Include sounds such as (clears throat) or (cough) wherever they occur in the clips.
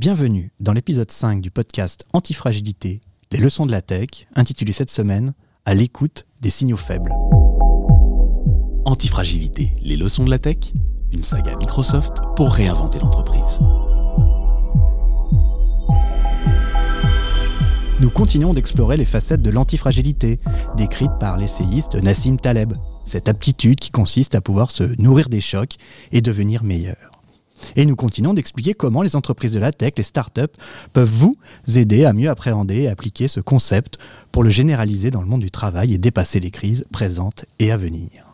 Bienvenue dans l'épisode 5 du podcast Antifragilité, les leçons de la tech, intitulé cette semaine À l'écoute des signaux faibles. Antifragilité, les leçons de la tech, une saga Microsoft pour réinventer l'entreprise. Nous continuons d'explorer les facettes de l'antifragilité, décrites par l'essayiste Nassim Taleb, cette aptitude qui consiste à pouvoir se nourrir des chocs et devenir meilleur. Et nous continuons d'expliquer comment les entreprises de la tech, les startups, peuvent vous aider à mieux appréhender et appliquer ce concept pour le généraliser dans le monde du travail et dépasser les crises présentes et à venir.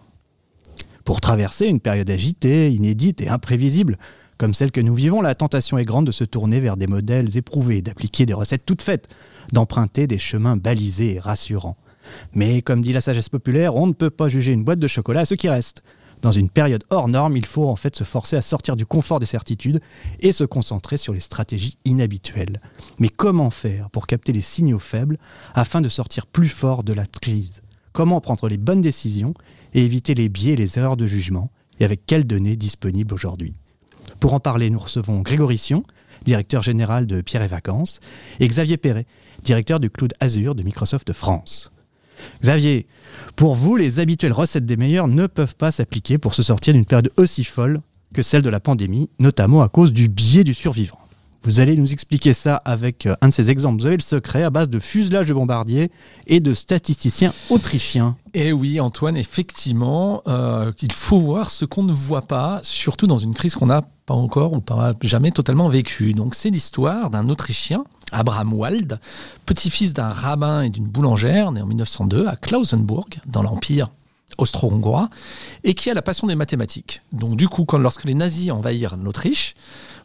Pour traverser une période agitée, inédite et imprévisible, comme celle que nous vivons, la tentation est grande de se tourner vers des modèles éprouvés, d'appliquer des recettes toutes faites, d'emprunter des chemins balisés et rassurants. Mais comme dit la sagesse populaire, on ne peut pas juger une boîte de chocolat à ce qui reste. Dans une période hors norme, il faut en fait se forcer à sortir du confort des certitudes et se concentrer sur les stratégies inhabituelles. Mais comment faire pour capter les signaux faibles afin de sortir plus fort de la crise? Comment prendre les bonnes décisions et éviter les biais et les erreurs de jugement? Et avec quelles données disponibles aujourd'hui? Pour en parler, nous recevons Grégory Sion, directeur général de Pierre et Vacances, et Xavier Perret, directeur du Cloud Azure de Microsoft France. Xavier, pour vous, les habituelles recettes des meilleurs ne peuvent pas s'appliquer pour se sortir d'une période aussi folle que celle de la pandémie, notamment à cause du biais du survivant. Vous allez nous expliquer ça avec euh, un de ces exemples. Vous avez le secret à base de fuselage de bombardiers et de statisticiens autrichiens. Eh oui, Antoine, effectivement, euh, il faut voir ce qu'on ne voit pas, surtout dans une crise qu'on n'a pas encore ou pas jamais totalement vécue. Donc c'est l'histoire d'un Autrichien Abraham Wald, petit-fils d'un rabbin et d'une boulangère, né en 1902 à Klausenburg, dans l'Empire austro-hongrois, et qui a la passion des mathématiques. Donc du coup, lorsque les nazis envahirent l'Autriche,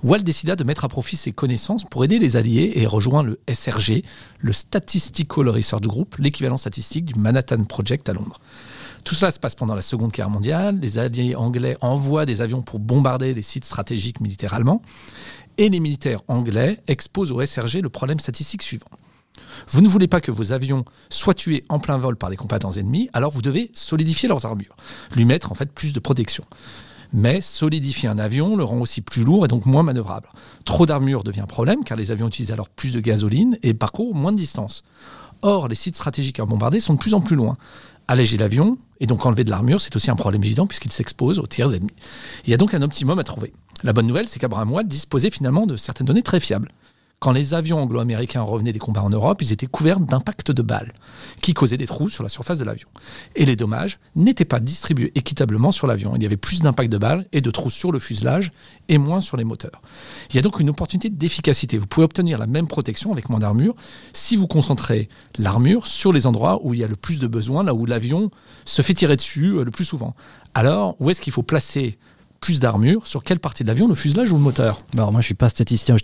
Wald décida de mettre à profit ses connaissances pour aider les Alliés et rejoint le SRG, le Statistical Research Group, l'équivalent statistique du Manhattan Project à Londres. Tout cela se passe pendant la Seconde Guerre mondiale. Les alliés anglais envoient des avions pour bombarder les sites stratégiques militaires allemands et les militaires anglais exposent au SRG le problème statistique suivant. Vous ne voulez pas que vos avions soient tués en plein vol par les combattants ennemis, alors vous devez solidifier leurs armures, lui mettre en fait plus de protection. Mais solidifier un avion le rend aussi plus lourd et donc moins manœuvrable. Trop d'armure devient problème car les avions utilisent alors plus de gasoline et parcourent moins de distance. Or, les sites stratégiques à bombarder sont de plus en plus loin. Alléger l'avion et donc enlever de l'armure, c'est aussi un problème évident puisqu'il s'expose aux tiers ennemis. Il y a donc un optimum à trouver. La bonne nouvelle, c'est qu'Abraham disposait finalement de certaines données très fiables. Quand les avions anglo-américains revenaient des combats en Europe, ils étaient couverts d'impacts de balles qui causaient des trous sur la surface de l'avion. Et les dommages n'étaient pas distribués équitablement sur l'avion. Il y avait plus d'impacts de balles et de trous sur le fuselage et moins sur les moteurs. Il y a donc une opportunité d'efficacité. Vous pouvez obtenir la même protection avec moins d'armure si vous concentrez l'armure sur les endroits où il y a le plus de besoin, là où l'avion se fait tirer dessus euh, le plus souvent. Alors, où est-ce qu'il faut placer plus d'armure sur quelle partie de l'avion, le fuselage ou le moteur? Alors moi je suis pas statisticien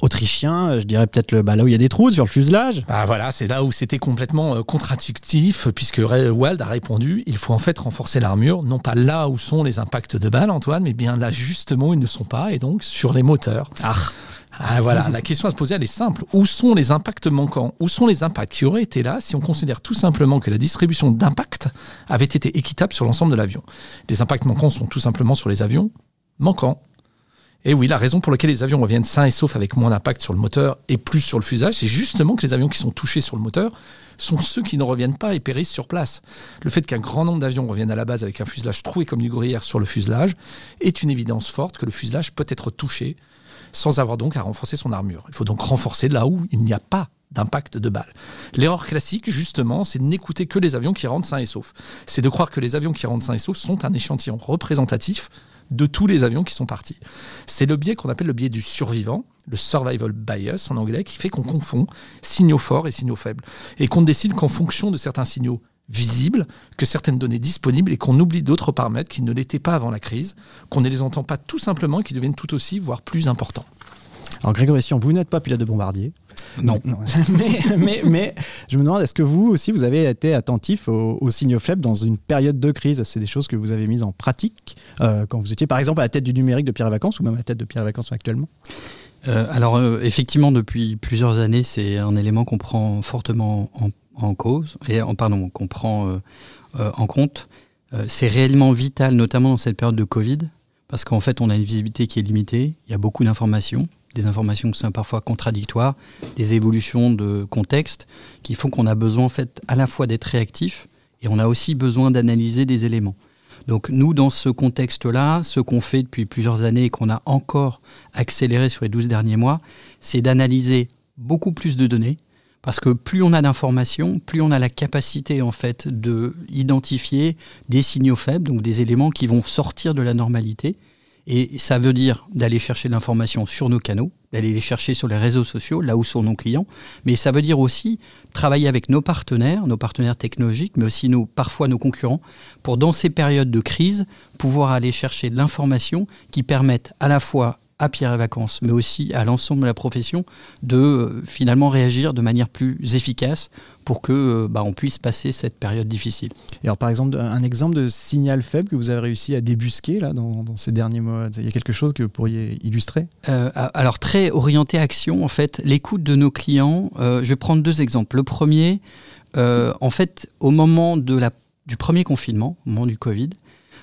autrichien, je dirais peut-être le, bah, là où il y a des trous sur le fuselage. Bah voilà, c'est là où c'était complètement euh, contradictif puisque Wald a répondu il faut en fait renforcer l'armure, non pas là où sont les impacts de balles Antoine, mais bien là justement où ils ne sont pas et donc sur les moteurs. Ah. Ah, voilà, la question à se poser, elle est simple. Où sont les impacts manquants? Où sont les impacts qui auraient été là si on considère tout simplement que la distribution d'impacts avait été équitable sur l'ensemble de l'avion? Les impacts manquants sont tout simplement sur les avions manquants. Et oui, la raison pour laquelle les avions reviennent sains et saufs avec moins d'impact sur le moteur et plus sur le fuselage, c'est justement que les avions qui sont touchés sur le moteur sont ceux qui ne reviennent pas et périssent sur place. Le fait qu'un grand nombre d'avions reviennent à la base avec un fuselage troué comme du gruyère sur le fuselage est une évidence forte que le fuselage peut être touché sans avoir donc à renforcer son armure. Il faut donc renforcer là où il n'y a pas d'impact de balles. L'erreur classique, justement, c'est de n'écouter que les avions qui rentrent sains et saufs. C'est de croire que les avions qui rentrent sains et saufs sont un échantillon représentatif de tous les avions qui sont partis. C'est le biais qu'on appelle le biais du survivant, le survival bias en anglais, qui fait qu'on confond signaux forts et signaux faibles. Et qu'on décide qu'en fonction de certains signaux visibles, que certaines données disponibles et qu'on oublie d'autres paramètres qui ne l'étaient pas avant la crise, qu'on ne les entend pas tout simplement et qui deviennent tout aussi, voire plus importants. Alors Grégory Sion, vous n'êtes pas pilote de bombardier. Non. (laughs) mais, mais, je me demande, est-ce que vous aussi, vous avez été attentif aux, signaux faibles dans une période de crise? C'est des choses que vous avez mises en pratique euh, quand vous étiez par exemple à la tête du numérique de Pierre et Vacances ou même à la tête de Pierre et Vacances actuellement? Euh, alors euh, effectivement, depuis plusieurs années, c'est un élément qu'on prend fortement en en cause, et en, pardon, qu'on prend euh, euh, en compte, euh, c'est réellement vital, notamment dans cette période de Covid, parce qu'en fait, on a une visibilité qui est limitée, il y a beaucoup d'informations, des informations qui sont parfois contradictoires, des évolutions de contexte qui font qu'on a besoin en fait à la fois d'être réactif et on a aussi besoin d'analyser des éléments. Donc nous, dans ce contexte-là, ce qu'on fait depuis plusieurs années et qu'on a encore accéléré sur les 12 derniers mois, c'est d'analyser beaucoup plus de données, parce que plus on a d'informations, plus on a la capacité en fait de identifier des signaux faibles, donc des éléments qui vont sortir de la normalité, et ça veut dire d'aller chercher de l'information sur nos canaux, d'aller les chercher sur les réseaux sociaux, là où sont nos clients. Mais ça veut dire aussi travailler avec nos partenaires, nos partenaires technologiques, mais aussi nos, parfois nos concurrents, pour dans ces périodes de crise, pouvoir aller chercher de l'information qui permette à la fois à Pierre et Vacances, mais aussi à l'ensemble de la profession, de euh, finalement réagir de manière plus efficace pour que euh, bah, on puisse passer cette période difficile. Et alors par exemple, un exemple de signal faible que vous avez réussi à débusquer là dans, ces derniers mois, il y a quelque chose que vous pourriez illustrer? Euh, Alors très orienté action, en fait, l'écoute de nos clients. je vais prendre deux exemples. Le premier, en fait, au moment de la, du premier confinement, au moment du Covid,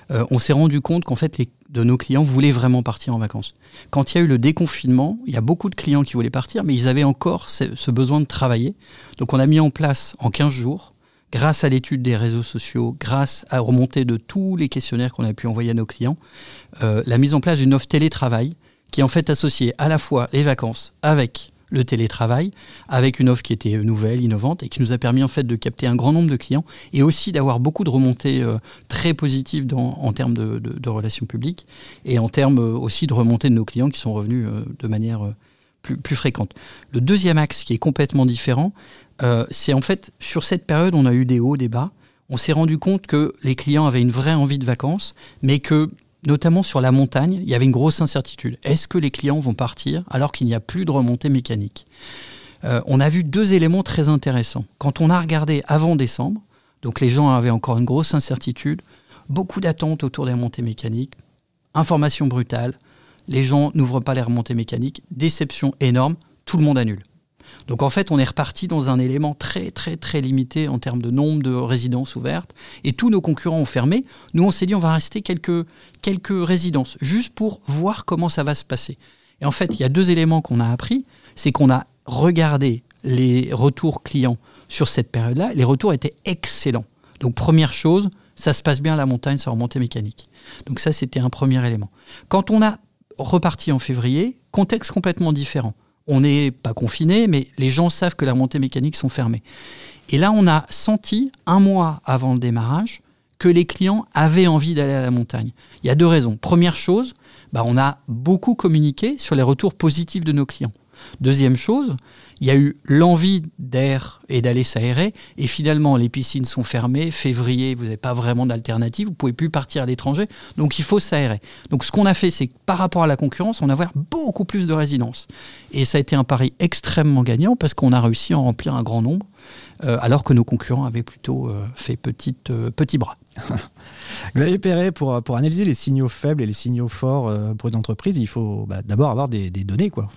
on s'est rendu compte qu'en fait les de nos clients voulaient vraiment partir en vacances. Quand il y a eu le déconfinement, il y a beaucoup de clients qui voulaient partir, mais ils avaient encore ce, besoin de travailler. Donc on a mis en place en 15 jours, grâce à l'étude des réseaux sociaux, grâce à remontée de tous les questionnaires qu'on a pu envoyer à nos clients, euh, la mise en place d'une offre télétravail qui en fait associait à la fois les vacances avec le télétravail, avec une offre qui était nouvelle, innovante, et qui nous a permis en fait de capter un grand nombre de clients et aussi d'avoir beaucoup de remontées euh, très positives en termes de, relations publiques et en termes euh, aussi de remontées de nos clients qui sont revenus euh, de manière plus, plus, fréquente. Le deuxième axe qui est complètement différent, c'est en fait sur cette période on a eu des hauts, des bas. On s'est rendu compte que les clients avaient une vraie envie de vacances, mais que notamment sur la montagne, il y avait une grosse incertitude. Est-ce que les clients vont partir alors qu'il n'y a plus de remontée mécanique? Euh, On a vu deux éléments très intéressants. Quand on a regardé avant décembre, donc les gens avaient encore une grosse incertitude, beaucoup d'attentes autour des remontées mécaniques, information brutale, les gens n'ouvrent pas les remontées mécaniques, déception énorme, tout le monde annule. Donc en fait, on est reparti dans un élément très très très limité en termes de nombre de résidences ouvertes. Et tous nos concurrents ont fermé. Nous, on s'est dit, on va rester quelques, quelques résidences, juste pour voir comment ça va se passer. Et en fait, il y a deux éléments qu'on a appris. C'est qu'on a regardé les retours clients sur cette période-là. Les retours étaient excellents. Donc première chose, ça se passe bien à la montagne, ça remontée mécanique. Donc ça, c'était un premier élément. Quand on a reparti en février, contexte complètement différent on n'est pas confiné, mais les gens savent que les remontées mécaniques sont fermées. Et là, on a senti, un mois avant le démarrage, que les clients avaient envie d'aller à la montagne. Il y a deux raisons. Première chose, bah, on a beaucoup communiqué sur les retours positifs de nos clients. Deuxième chose, il y a eu l'envie d'air et d'aller s'aérer, et finalement les piscines sont fermées, février, vous n'avez pas vraiment d'alternative, vous pouvez plus partir à l'étranger, donc il faut s'aérer. Donc ce qu'on a fait, c'est que par rapport à la concurrence, on a ouvert beaucoup plus de résidences. Et ça a été un pari extrêmement gagnant parce qu'on a réussi à en remplir un grand nombre, euh, alors que nos concurrents avaient plutôt euh, fait petite, euh, petit bras. (laughs) Xavier Perret, pour, pour analyser les signaux faibles et les signaux forts euh, pour une entreprise, il faut bah, d'abord avoir des, données. Quoi.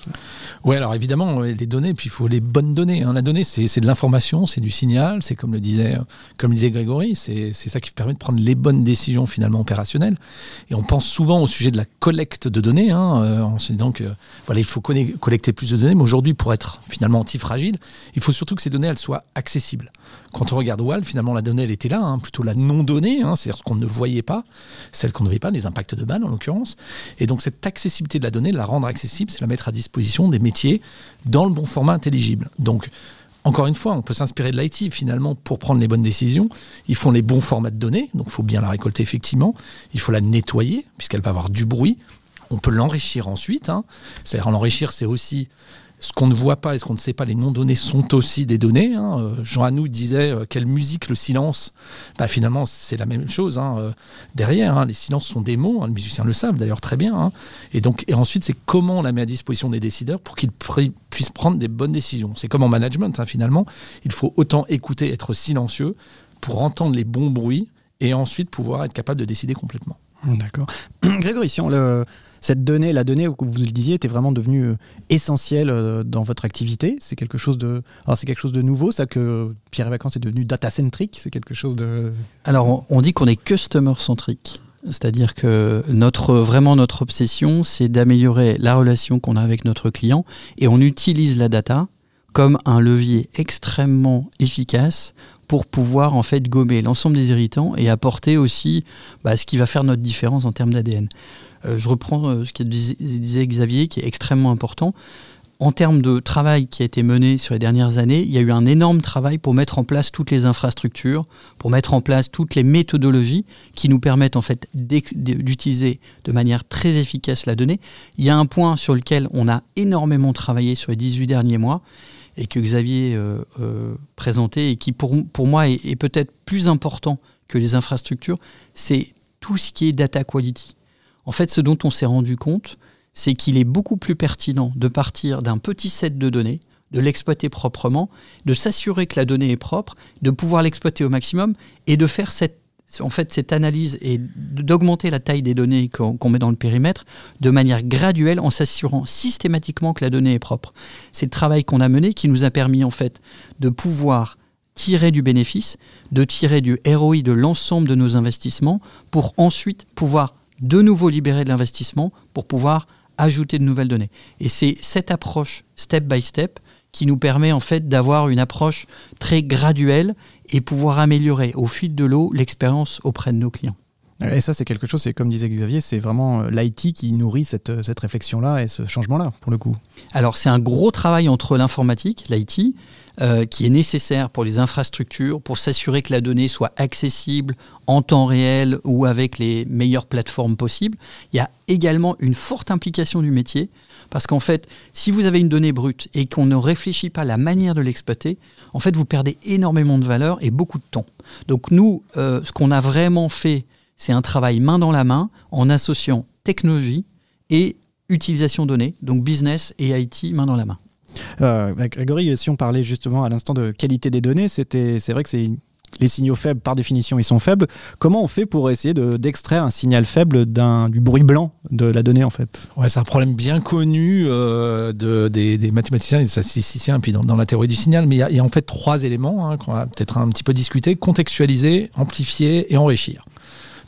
Oui, alors évidemment, les données, puis il faut les bonnes données. Hein. La donnée, c'est de l'information, c'est du signal, c'est comme le disait, comme disait Grégory, c'est ça qui permet de prendre les bonnes décisions finalement opérationnelles. Et on pense souvent au sujet de la collecte de données, hein, euh, en se disant que voilà, il faut collecter plus de données, mais aujourd'hui, pour être finalement antifragile, il faut surtout que ces données elles soient accessibles. Quand on regarde Wall, finalement, la donnée, elle était là, hein, plutôt la non-donnée, c'est-à-dire ce qu'on ne voyait pas, celle qu'on ne voyait pas, les impacts de balles en l'occurrence. Et donc, cette accessibilité de la donnée, la rendre accessible, c'est la mettre à disposition des métiers dans le bon format intelligible. Donc, encore une fois, on peut s'inspirer de l'IT finalement pour prendre les bonnes décisions. Ils font les bons formats de données, donc il faut bien la récolter effectivement. Il faut la nettoyer puisqu'elle va avoir du bruit. On peut l'enrichir ensuite. Hein. C'est-à-dire l'enrichir, c'est aussi ce qu'on ne voit pas et ce qu'on ne sait pas, les non-données sont aussi des données. Hein. Euh, Jean Anou disait euh, quelle musique le silence. Bah, finalement, c'est la même chose. Hein, euh, derrière, hein. les silences sont des mots. les musiciens le savent d'ailleurs très bien. Et donc, et ensuite, c'est comment on la met à disposition des décideurs pour qu'ils puissent prendre des bonnes décisions. C'est comme en management, finalement. Il faut autant écouter, être silencieux pour entendre les bons bruits et ensuite pouvoir être capable de décider complètement. D'accord. (clears throat) Grégory, si on le cette donnée, la donnée, vous le disiez, était vraiment devenue euh, essentielle euh, dans votre activité. C'est quelque chose de, c'est quelque chose de nouveau, ça que Pierre et Vacances est devenu data centric. C'est quelque chose de. Alors, on dit qu'on est customer centric. C'est-à-dire que notre, vraiment notre obsession, c'est d'améliorer la relation qu'on a avec notre client et on utilise la data comme un levier extrêmement efficace pour pouvoir en fait gommer l'ensemble des irritants et apporter aussi bah, ce qui va faire notre différence en termes d'ADN. Euh, je reprends euh, ce que disait Xavier, qui est extrêmement important en termes de travail qui a été mené sur les dernières années, il y a eu un énorme travail pour mettre en place toutes les infrastructures, pour mettre en place toutes les méthodologies qui nous permettent en fait d'utiliser de manière très efficace la donnée. Il y a un point sur lequel on a énormément travaillé sur les 18 derniers mois et que Xavier euh, présentait et qui pour, moi est peut-être plus important que les infrastructures, c'est tout ce qui est data quality. En fait, ce dont on s'est rendu compte, c'est qu'il est beaucoup plus pertinent de partir d'un petit set de données, de l'exploiter proprement, de s'assurer que la donnée est propre, de pouvoir l'exploiter au maximum et de faire cette, en fait, cette analyse et d'augmenter la taille des données qu'on met dans le périmètre de manière graduelle en s'assurant systématiquement que la donnée est propre. C'est le travail qu'on a mené qui nous a permis en fait de pouvoir tirer du bénéfice, de tirer du ROI de l'ensemble de nos investissements pour ensuite pouvoir de nouveau libérer de l'investissement pour pouvoir ajouter de nouvelles données. Et c'est cette approche step by step qui nous permet en fait d'avoir une approche très graduelle et pouvoir améliorer au fil de l'eau l'expérience auprès de nos clients. Et ça, c'est quelque chose, c'est comme disait Xavier, c'est vraiment euh, l'IT qui nourrit cette, euh, cette réflexion-là et ce changement-là, pour le coup. Alors, c'est un gros travail entre l'informatique, l'IT, euh, qui est nécessaire pour les infrastructures, pour s'assurer que la donnée soit accessible en temps réel ou avec les meilleures plateformes possibles. Il y a également une forte implication du métier, parce qu'en fait, si vous avez une donnée brute et qu'on ne réfléchit pas à la manière de l'exploiter, en fait, vous perdez énormément de valeur et beaucoup de temps. Donc nous, euh, ce qu'on a vraiment fait, c'est un travail main dans la main en associant technologie et utilisation de données, donc business et IT main dans la main. Euh, Grégory, si on parlait justement à l'instant de qualité des données, c'était, c'est vrai que c'est les signaux faibles, par définition, ils sont faibles. Comment on fait pour essayer d'extraire un signal faible d'un, du bruit blanc de la donnée, en fait? Ouais, C'est un problème bien connu euh, de, des, mathématiciens et des statisticiens, puis dans, la théorie du signal. Mais il y, a en fait trois éléments hein, qu'on va peut-être un petit peu discuter contextualiser, amplifier et enrichir.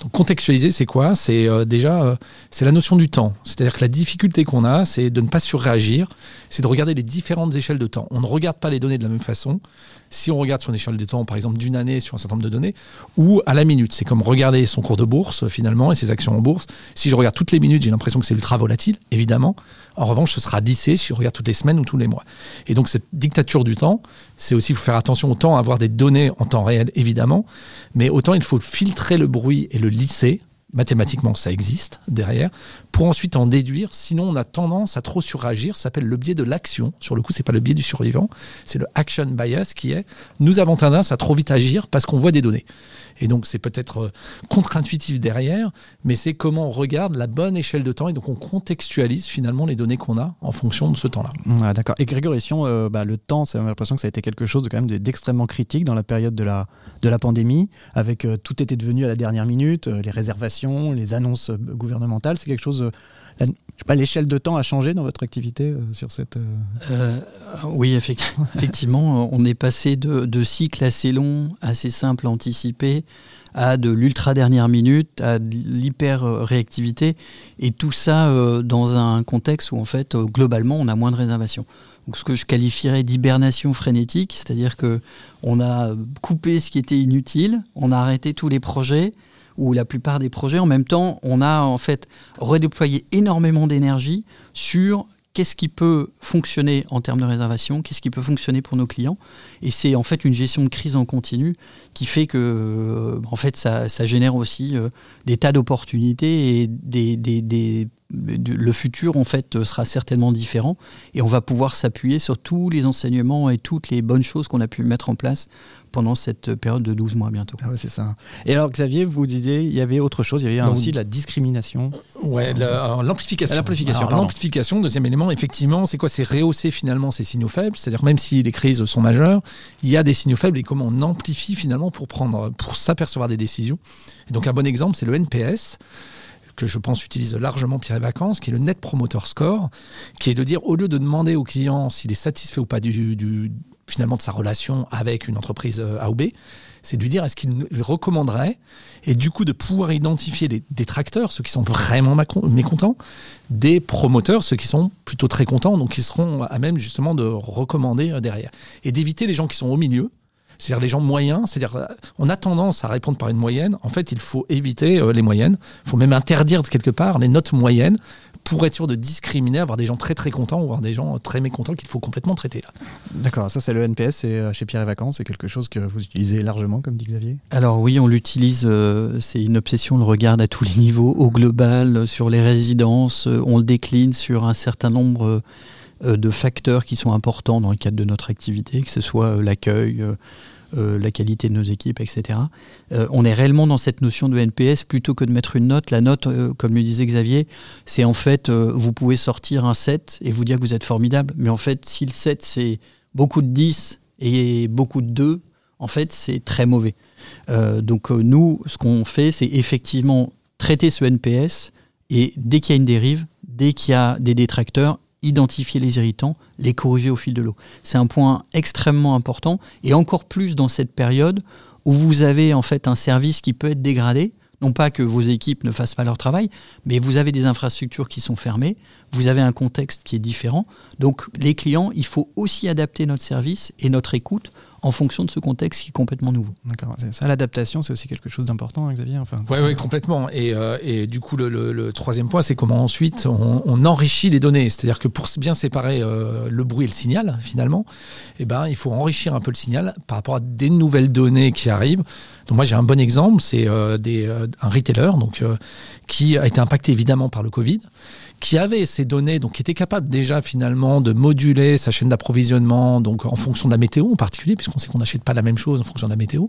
Donc contextualiser, c'est quoi? C'est euh, déjà euh, c'est la notion du temps. C'est-à-dire que la difficulté qu'on a, c'est de ne pas surréagir, c'est de regarder les différentes échelles de temps. On ne regarde pas les données de la même façon si on regarde sur une échelle de temps, par exemple d'une année sur un certain nombre de données, ou à la minute. C'est comme regarder son cours de bourse finalement et ses actions en bourse. Si je regarde toutes les minutes, j'ai l'impression que c'est ultra volatile, évidemment. En revanche, ce sera lissé si je regarde toutes les semaines ou tous les mois. Et donc cette dictature du temps, c'est aussi faut faire attention au temps, avoir des données en temps réel, évidemment, mais autant il faut filtrer le bruit et le lisser mathématiquement ça existe derrière, pour ensuite en déduire. Sinon, on a tendance à trop suragir. Ça s'appelle le biais de l'action. Sur le coup, c'est pas le biais du survivant, c'est le action bias qui est nous avons tendance à trop vite agir parce qu'on voit des données. Et donc, c'est peut-être euh, contre-intuitif derrière, mais c'est comment on regarde la bonne échelle de temps et donc on contextualise finalement les données qu'on a en fonction de ce temps-là. Ah, D'accord. Et Grégory, si euh, bah, le temps, j'ai l'impression que ça a été quelque chose de, quand même d'extrêmement critique dans la période de la, de la pandémie, avec euh, tout était devenu à la dernière minute, les réservations, les annonces gouvernementales. C'est quelque chose je sais pas, l'échelle de temps a changé dans votre activité sur cette. oui, (laughs) effectivement, on est passé de, cycles assez longs, assez simples à anticiper, à de l'ultra dernière minute, à de l'hyper réactivité, et tout ça dans un contexte où en fait, globalement, on a moins de réservations. Donc, ce que je qualifierais d'hibernation frénétique, c'est-à-dire que on a coupé ce qui était inutile, on a arrêté tous les projets, ou la plupart des projets. En même temps, on a en fait redéployé énormément d'énergie sur qu'est-ce qui peut fonctionner en termes de réservation, qu'est-ce qui peut fonctionner pour nos clients. Et c'est en fait une gestion de crise en continu qui fait que euh, en fait, ça, génère aussi euh, des tas d'opportunités et le futur en fait sera certainement différent et on va pouvoir s'appuyer sur tous les enseignements et toutes les bonnes choses qu'on a pu mettre en place pendant cette période de 12 mois bientôt. Ah c'est ça. Et alors Xavier, vous disiez, il y avait autre chose, il y avait aussi la discrimination. Ouais, l'amplification. L'amplification. L'amplification, deuxième élément, effectivement, c'est quoi? C'est rehausser finalement ces signaux faibles, c'est-à-dire même si les crises sont majeures, il y a des signaux faibles et comment on amplifie finalement pour prendre, pour s'apercevoir des décisions. Et donc un bon exemple, c'est le NPS que je pense utilise largement Pierre et Vacances, qui est le Net Promoter Score, qui est de dire, au lieu de demander au client s'il est satisfait ou pas du, du finalement de sa relation avec une entreprise A ou B, c'est de lui dire est-ce qu'il recommanderait et du coup de pouvoir identifier les détracteurs, ceux qui sont vraiment mécontents, des promoteurs, ceux qui sont plutôt très contents, donc qui seront à même justement de recommander derrière. Et d'éviter les gens qui sont au milieu c'est-à-dire les gens moyens, c'est-à-dire euh, on a tendance à répondre par une moyenne. En fait, il faut éviter euh, les moyennes. Il faut même interdire quelque part les notes moyennes pour être sûr de discriminer, avoir des gens très très contents ou avoir des gens très mécontents qu'il faut complètement traiter là. D'accord, ça c'est le NPS et euh, chez Pierre et Vacances, c'est quelque chose que vous utilisez largement, comme dit Xavier? Alors oui, on l'utilise, c'est une obsession, on le regarde à tous les niveaux, au global, sur les résidences, on le décline sur un certain nombre de facteurs qui sont importants dans le cadre de notre activité, que ce soit l'accueil, euh, la qualité de nos équipes, etc. Euh, on est réellement dans cette notion de NPS plutôt que de mettre une note. La note, euh, comme le disait Xavier, c'est en fait, vous pouvez sortir un 7 et vous dire que vous êtes formidable, mais en fait, si le 7 c'est beaucoup de 10 et beaucoup de 2, en fait, c'est très mauvais. donc nous, ce qu'on fait, c'est effectivement traiter ce NPS et dès qu'il y a une dérive, dès qu'il y a des détracteurs, identifier les irritants, les corriger au fil de l'eau. C'est un point extrêmement important et encore plus dans cette période où vous avez en fait un service qui peut être dégradé. Non pas que vos équipes ne fassent pas leur travail, mais vous avez des infrastructures qui sont fermées, vous avez un contexte qui est différent. Donc les clients, il faut aussi adapter notre service et notre écoute en fonction de ce contexte qui est complètement nouveau. D'accord. Ça, l'adaptation, c'est aussi quelque chose d'important, hein, Xavier. Enfin, oui, ouais, complètement. Et, euh, et, du coup, le, troisième point, c'est comment ensuite on, enrichit les données. C'est-à-dire que pour bien séparer euh, le bruit et le signal, finalement, eh ben, il faut enrichir un peu le signal par rapport à des nouvelles données qui arrivent. Donc moi, j'ai un bon exemple, c'est euh, un retailer donc, qui a été impacté évidemment par le Covid qui avait ces données, donc qui était capable déjà finalement de moduler sa chaîne d'approvisionnement, donc en fonction de la météo en particulier, puisqu'on sait qu'on n'achète pas la même chose en fonction de la météo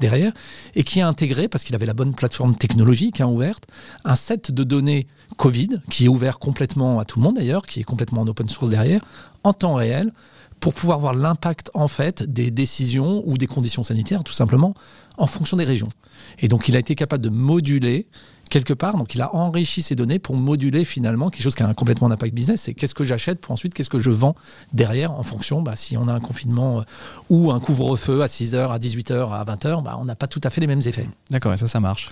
derrière, et qui a intégré, parce qu'il avait la bonne plateforme technologique hein, ouverte, un set de données Covid qui est ouvert complètement à tout le monde d'ailleurs, qui est complètement en open source derrière, en temps réel, pour pouvoir voir l'impact en fait des décisions ou des conditions sanitaires, tout simplement, en fonction des régions. Et donc il a été capable de moduler quelque part. Donc il a enrichi ces données pour moduler finalement quelque chose qui a un complètement d'impact business. C'est qu'est-ce que j'achète pour ensuite qu'est-ce que je vends derrière en fonction, bah, si on a un confinement euh, ou un couvre-feu à 6h, à 18h, à 20h, bah, on n'a pas tout à fait les mêmes effets. D'accord, et ça, ça marche.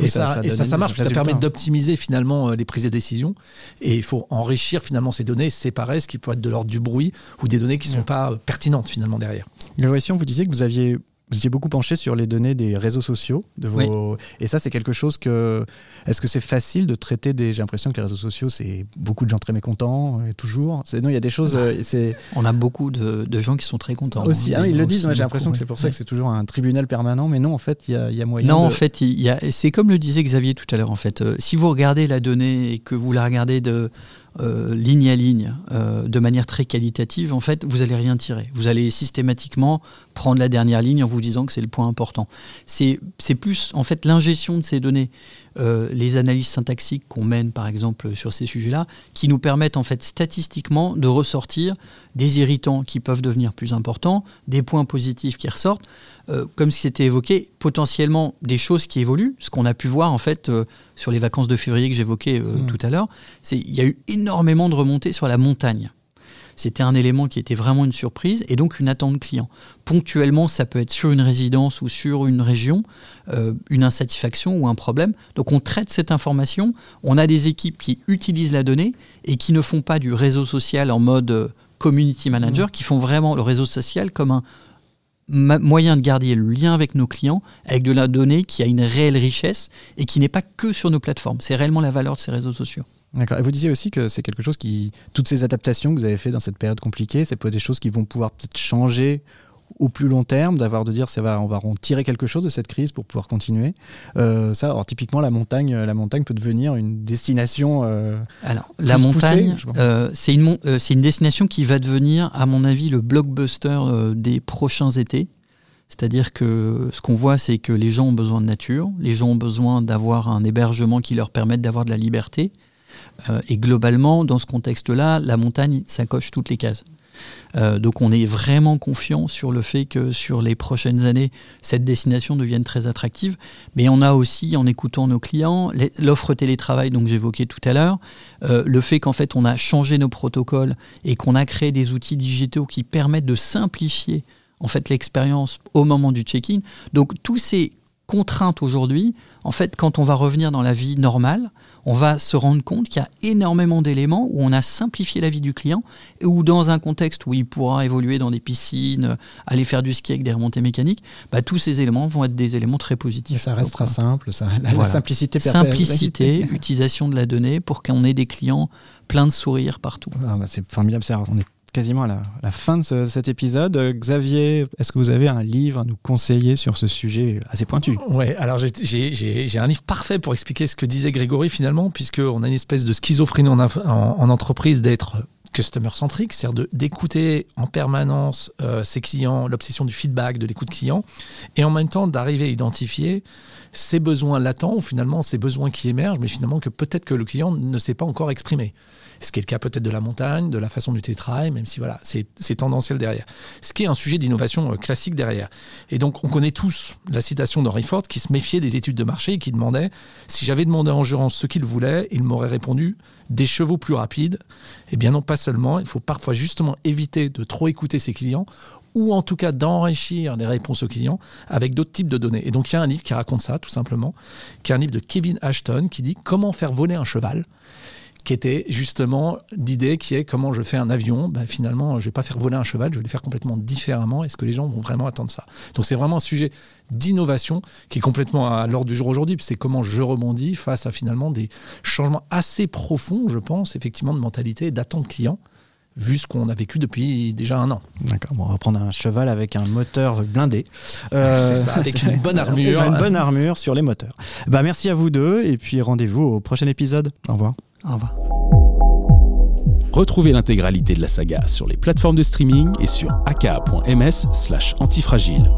et, ça, ça, marche, ça permet d'optimiser finalement euh, les prises de décision. Et il faut enrichir finalement ces données, séparer ce qui peut être de l'ordre du bruit ou des données qui ne sont pas euh, pertinentes finalement derrière. L'évaluation, vous disiez que vous aviez vous étiez beaucoup penché sur les données des réseaux sociaux. De vos... Et ça, c'est quelque chose que. Est-ce que c'est facile de traiter des. J'ai l'impression que les réseaux sociaux, c'est beaucoup de gens très mécontents, et toujours. Non, il y a des choses. Euh, c'est... On a beaucoup de, de, gens qui sont très contents. Aussi, hein, ils le disent. j'ai l'impression que c'est pour ça que c'est toujours un tribunal permanent. Mais non, en fait, il y a, y a, moyen. Non, en fait, c'est comme le disait Xavier tout à l'heure. En fait, euh, si vous regardez la donnée et que vous la regardez de euh, ligne à ligne, euh, de manière très qualitative, en fait, vous allez rien tirer. Vous allez systématiquement prendre la dernière ligne en vous disant que c'est le point important. C'est plus, en fait, l'ingestion de ces données, euh, les analyses syntaxiques qu'on mène, par exemple, sur ces sujets-là, qui nous permettent, en fait, statistiquement, de ressortir des irritants qui peuvent devenir plus importants, des points positifs qui ressortent, euh, comme c'était évoqué, potentiellement des choses qui évoluent. Ce qu'on a pu voir en fait euh, sur les vacances de février que j'évoquais euh, hmm. tout à l'heure, c'est il y a eu énormément de remontées sur la montagne. C'était un élément qui était vraiment une surprise et donc une attente client. Ponctuellement, ça peut être sur une résidence ou sur une région, une insatisfaction ou un problème. Donc on traite cette information. On a des équipes qui utilisent la donnée et qui ne font pas du réseau social en mode community manager, hmm. qui font vraiment le réseau social comme un moyen de garder le lien avec nos clients avec de la donnée qui a une réelle richesse et qui n'est pas que sur nos plateformes. C'est réellement la valeur de ces réseaux sociaux. D'accord. Et vous disiez aussi que c'est quelque chose qui, toutes ces adaptations que vous avez fait dans cette période compliquée, c'est peut des choses qui vont pouvoir peut-être changer au plus long terme, d'avoir de dire ça va, on va en tirer quelque chose de cette crise pour pouvoir continuer. Euh, ça, alors typiquement la montagne, la montagne peut devenir une destination. Euh, alors la montagne, euh, c'est une c'est une destination qui va devenir, à mon avis, le blockbuster des prochains étés. C'est-à-dire que ce qu'on voit, c'est que les gens ont besoin de nature, les gens ont besoin d'avoir un hébergement qui leur permette d'avoir de la liberté. Et globalement, dans ce contexte-là, la montagne, ça coche toutes les cases. Euh, donc on est vraiment confiant sur le fait que sur les prochaines années, cette destination devienne très attractive. Mais on a aussi, en écoutant nos clients, l'offre télétravail dont j'évoquais tout à l'heure, euh, le fait qu'en fait on a changé nos protocoles et qu'on a créé des outils digitaux qui permettent de simplifier en fait l'expérience au moment du check-in. Donc tous ces contraintes aujourd'hui, en fait, quand on va revenir dans la vie normale, on va se rendre compte qu'il y a énormément d'éléments où on a simplifié la vie du client, ou dans un contexte où il pourra évoluer dans des piscines, aller faire du ski avec des remontées mécaniques, bah, tous ces éléments vont être des éléments très positifs. Et ça restera simple, ça, la, simplicité. Simplicité, utilisation de la donnée pour qu'on ait des clients pleins de sourires partout. Ah, bah, c'est formidable, on est quasiment à la, fin de cet épisode. Euh, Xavier, est-ce que vous avez un livre à nous conseiller sur ce sujet assez pointu? Ouais, alors j'ai un livre parfait pour expliquer ce que disait Grégory finalement, puisqu'on a une espèce de schizophrénie en, en, entreprise d'être customer centric, c'est-à-dire d'écouter en permanence euh, ses clients, l'obsession du feedback, de l'écoute client, et en même temps d'arriver à identifier ses besoins latents ou finalement ses besoins qui émergent, mais finalement que peut-être que le client ne s'est pas encore exprimé ce qui est le cas peut-être de la montagne, de la façon du télétravail, même si voilà, c'est tendanciel derrière. Ce qui est un sujet d'innovation euh, classique derrière. Et donc, on connaît tous la citation d'Henry Ford qui se méfiait des études de marché et qui demandait si j'avais demandé en gérant ce qu'il voulait, il m'aurait répondu des chevaux plus rapides. Eh bien, non, pas seulement. Il faut parfois justement éviter de trop écouter ses clients ou en tout cas d'enrichir les réponses aux clients avec d'autres types de données. Et donc il y a un livre qui raconte ça, tout simplement, qui est un livre de Kevin Ashton qui dit Comment faire voler un cheval qui était justement l'idée qui est comment je fais un avion. Ben, finalement, je ne vais pas faire voler un cheval, je vais le faire complètement différemment. Est-ce que les gens vont vraiment attendre ça? Donc c'est vraiment un sujet d'innovation qui est complètement à l'ordre du jour aujourd'hui. C'est comment je rebondis face à finalement des changements assez profonds, je pense, effectivement, de mentalité et d'attente client vu ce qu'on a vécu depuis déjà un an. D'accord, on va prendre un cheval avec un moteur blindé. (laughs) Euh, ça, avec une bonne (laughs) armure. Une bonne armure sur les moteurs. Bah, merci à vous deux et puis rendez-vous au prochain épisode. Au revoir. Au revoir. Retrouvez l'intégralité de la saga sur les plateformes de streaming et sur aka.ms slash antifragile.